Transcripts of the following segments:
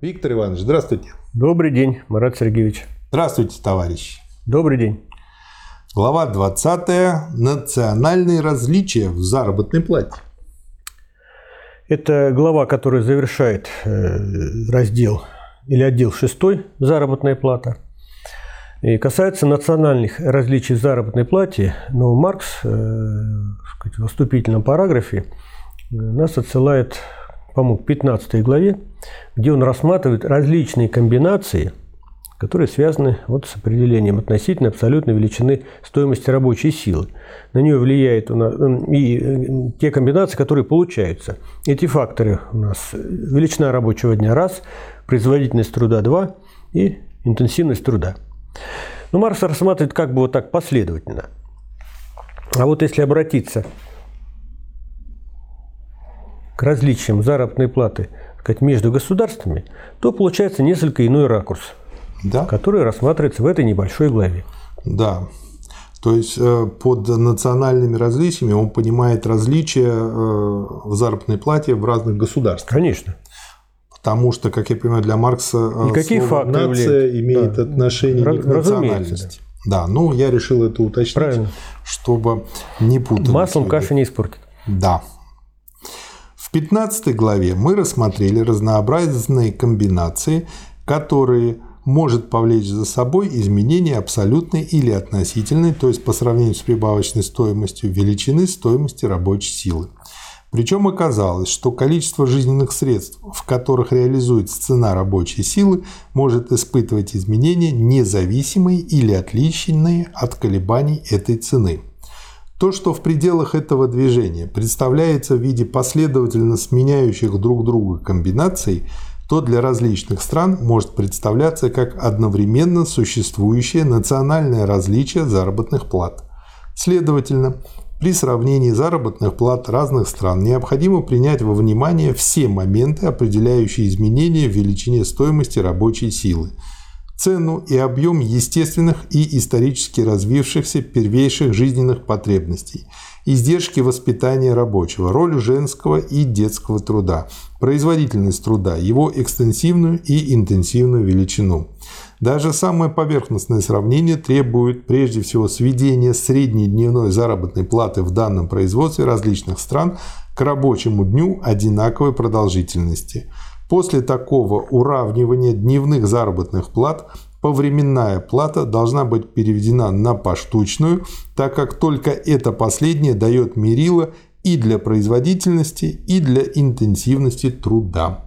Виктор Иванович, здравствуйте. Добрый день, Марат Сергеевич. Здравствуйте, товарищи. Добрый день. Глава 20. Национальные различия в заработной плате. Это глава, которая завершает э, раздел или отдел 6 «Заработная плата». И касается национальных различий в заработной плате, но Маркс э, в вступительном параграфе э, нас отсылает по-моему, 15 главе, где он рассматривает различные комбинации, которые связаны вот с определением относительно абсолютной величины стоимости рабочей силы. На нее влияет у нас, и э, те комбинации, которые получаются. Эти факторы у нас величина рабочего дня – раз, производительность труда – два и интенсивность труда. Но Маркс рассматривает как бы вот так последовательно. А вот если обратиться к различиям заработной платы сказать, между государствами, то получается несколько иной ракурс, да. который рассматривается в этой небольшой главе. Да. То есть э, под национальными различиями он понимает различия э, в заработной плате в разных государствах. Конечно. Потому что, как я понимаю, для Маркса э, Никакие слово нация влияют. имеет да. отношение Раз, к национальности. Да. да, ну я решил это уточнить, Правильно. чтобы не путать. Маслом каши не испортит. Да, 15 главе мы рассмотрели разнообразные комбинации, которые может повлечь за собой изменение абсолютной или относительной, то есть по сравнению с прибавочной стоимостью, величины стоимости рабочей силы. Причем оказалось, что количество жизненных средств, в которых реализуется цена рабочей силы, может испытывать изменения, независимые или отличные от колебаний этой цены. То, что в пределах этого движения представляется в виде последовательно сменяющих друг друга комбинаций, то для различных стран может представляться как одновременно существующее национальное различие заработных плат. Следовательно, при сравнении заработных плат разных стран необходимо принять во внимание все моменты, определяющие изменения в величине стоимости рабочей силы – цену и объем естественных и исторически развившихся первейших жизненных потребностей, издержки воспитания рабочего, роль женского и детского труда, производительность труда, его экстенсивную и интенсивную величину. Даже самое поверхностное сравнение требует прежде всего сведения средней дневной заработной платы в данном производстве различных стран к рабочему дню одинаковой продолжительности – После такого уравнивания дневных заработных плат повременная плата должна быть переведена на поштучную, так как только это последнее дает мерило и для производительности, и для интенсивности труда.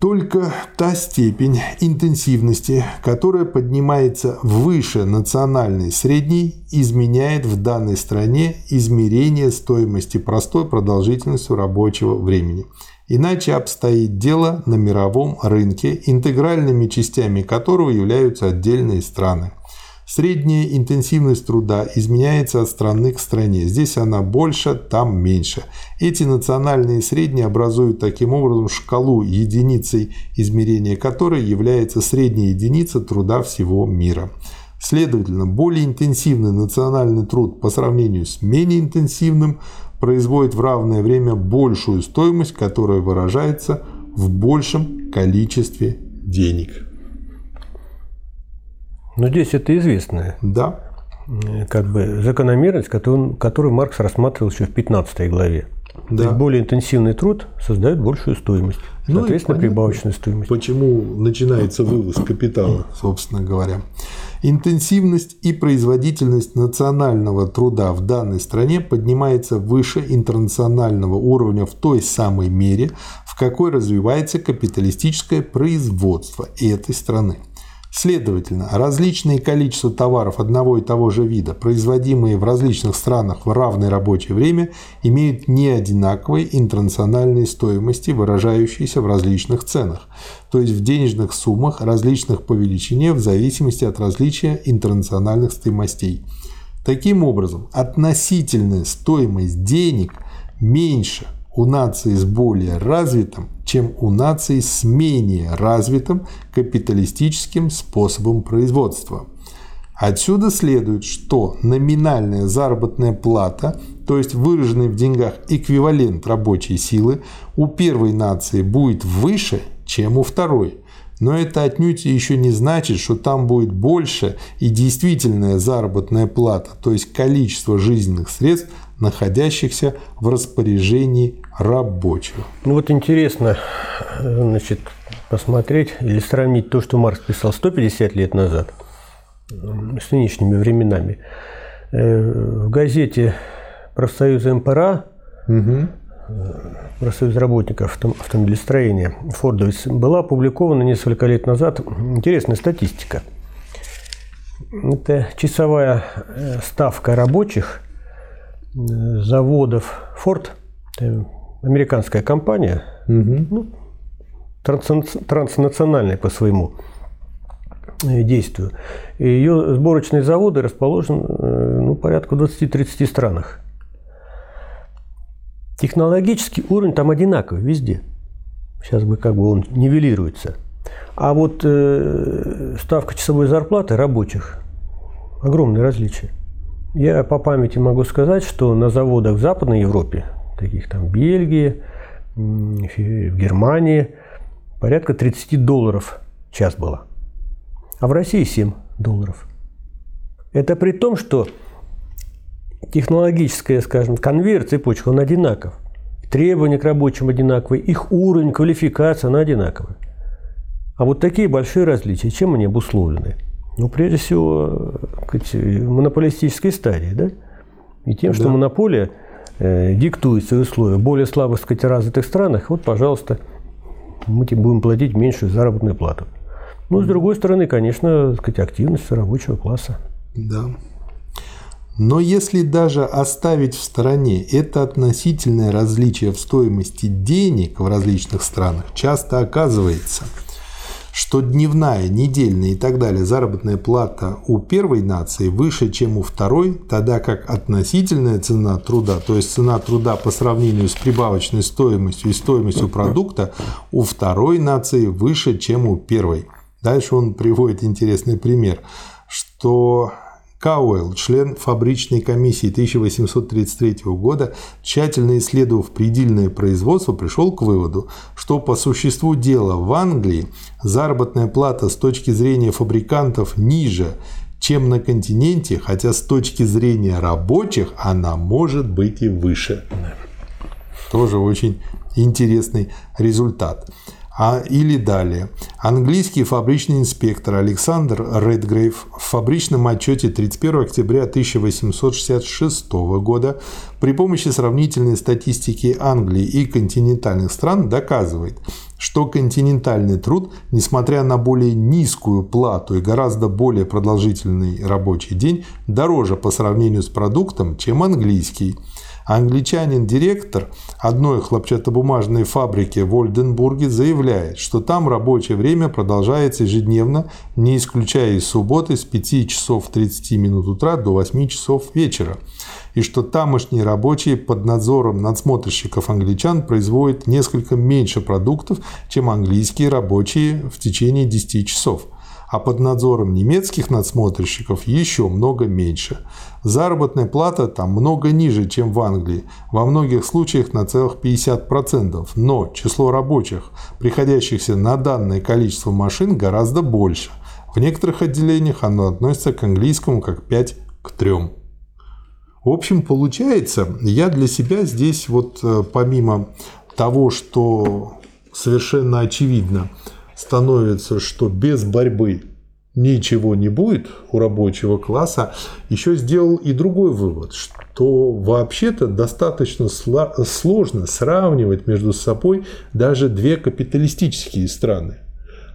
Только та степень интенсивности, которая поднимается выше национальной средней, изменяет в данной стране измерение стоимости простой продолжительностью рабочего времени – Иначе обстоит дело на мировом рынке, интегральными частями которого являются отдельные страны. Средняя интенсивность труда изменяется от страны к стране. Здесь она больше, там меньше. Эти национальные средние образуют таким образом шкалу единицей измерения которой является средняя единица труда всего мира. Следовательно, более интенсивный национальный труд по сравнению с менее интенсивным производит в равное время большую стоимость, которая выражается в большем количестве денег. Но здесь это известная да. как бы закономерность, которую, которую Маркс рассматривал еще в 15 главе. Да. Есть более интенсивный труд создает большую стоимость, ну соответственно, прибавочную стоимость. Почему начинается вывоз капитала, собственно говоря. Интенсивность и производительность национального труда в данной стране поднимается выше интернационального уровня в той самой мере, в какой развивается капиталистическое производство этой страны. Следовательно, различные количества товаров одного и того же вида, производимые в различных странах в равное рабочее время, имеют не одинаковые интернациональные стоимости, выражающиеся в различных ценах, то есть в денежных суммах, различных по величине в зависимости от различия интернациональных стоимостей. Таким образом, относительная стоимость денег меньше у нации с более развитым чем у наций с менее развитым капиталистическим способом производства. Отсюда следует, что номинальная заработная плата, то есть выраженный в деньгах эквивалент рабочей силы, у первой нации будет выше, чем у второй. Но это отнюдь еще не значит, что там будет больше и действительная заработная плата, то есть количество жизненных средств, находящихся в распоряжении рабочих. Ну вот интересно значит, посмотреть или сравнить то, что Маркс писал 150 лет назад с нынешними временами. Э, в газете профсоюза МПРА угу профсоюз работников автомобилестроения Фордовец была опубликована несколько лет назад интересная статистика. Это часовая э, ставка рабочих заводов Ford, американская компания, угу. ну, транснациональная по своему э, действию. Ее сборочные заводы расположены ну, порядка 20-30 странах. Технологический уровень там одинаковый везде. Сейчас бы как бы он нивелируется. А вот э, ставка часовой зарплаты рабочих огромные различия. Я по памяти могу сказать, что на заводах в Западной Европе, таких там Бельгии, в Германии, порядка 30 долларов час было. А в России 7 долларов. Это при том, что технологическая, скажем, конвейер, цепочка, он одинаков. Требования к рабочим одинаковые, их уровень, квалификация, она одинаковая. А вот такие большие различия, чем они обусловлены? Ну, прежде всего, сказать, монополистической стадии, да? И тем, да. что монополия э, диктует свои условия. Более слабо, сказать, развитых странах, вот, пожалуйста, мы тебе будем платить меньшую заработную плату. Ну, с другой стороны, конечно, сказать, активность рабочего класса. Да. Но если даже оставить в стороне это относительное различие в стоимости денег в различных странах, часто оказывается, что дневная, недельная и так далее заработная плата у первой нации выше, чем у второй, тогда как относительная цена труда, то есть цена труда по сравнению с прибавочной стоимостью и стоимостью продукта у второй нации выше, чем у первой. Дальше он приводит интересный пример, что Кауэлл, член фабричной комиссии 1833 года, тщательно исследовав предельное производство, пришел к выводу, что по существу дела в Англии заработная плата с точки зрения фабрикантов ниже, чем на континенте, хотя с точки зрения рабочих она может быть и выше. Тоже очень интересный результат. А, или далее. Английский фабричный инспектор Александр Редгрейв в фабричном отчете 31 октября 1866 года при помощи сравнительной статистики Англии и континентальных стран доказывает, что континентальный труд, несмотря на более низкую плату и гораздо более продолжительный рабочий день, дороже по сравнению с продуктом, чем английский – Англичанин-директор одной хлопчатобумажной фабрики в Ольденбурге заявляет, что там рабочее время продолжается ежедневно, не исключая из субботы с 5 часов 30 минут утра до 8 часов вечера, и что тамошние рабочие под надзором надсмотрщиков англичан производят несколько меньше продуктов, чем английские рабочие в течение 10 часов а под надзором немецких надсмотрщиков еще много меньше. Заработная плата там много ниже, чем в Англии, во многих случаях на целых 50%, но число рабочих, приходящихся на данное количество машин, гораздо больше. В некоторых отделениях оно относится к английскому как 5 к 3. В общем, получается, я для себя здесь вот э, помимо того, что совершенно очевидно, становится, что без борьбы ничего не будет у рабочего класса, еще сделал и другой вывод, что вообще-то достаточно сложно сравнивать между собой даже две капиталистические страны.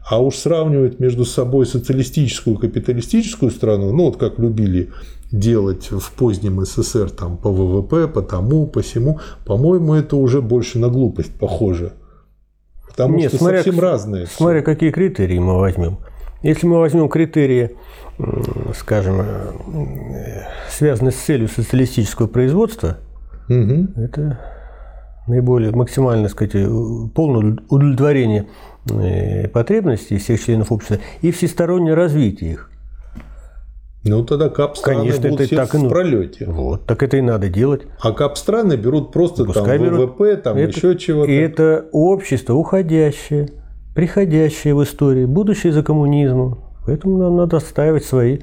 А уж сравнивать между собой социалистическую и капиталистическую страну, ну вот как любили делать в позднем СССР там по ВВП, по тому, по всему, по-моему, это уже больше на глупость похоже. Потому Нет, что смотря, совсем разные. Смотря какие критерии мы возьмем. Если мы возьмем критерии, скажем, связанные с целью социалистического производства, угу. это наиболее максимально, сказать, полное удовлетворение э, потребностей всех членов общества и всестороннее развитие их. Ну тогда кап страны Конечно, будут это так и в пролете. Вот, так это и надо делать. А кап страны берут просто Пускай там берут. ВВП, там Это- еще чего-то. И это общество уходящее, приходящее в истории, будущее за коммунизмом. Поэтому нам надо отстаивать свои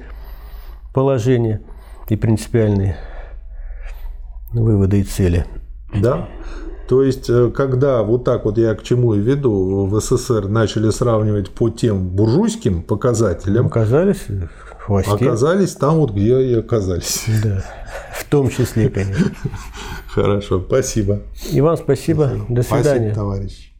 положения и принципиальные выводы и цели. Да. То есть, э, когда вот так вот я к чему и веду, в СССР начали сравнивать по тем буржуйским показателям, Оказались хвосте. оказались там вот, где и оказались. Да, в том числе, конечно. Хорошо, спасибо. И вам спасибо. До свидания. Спасибо, товарищ.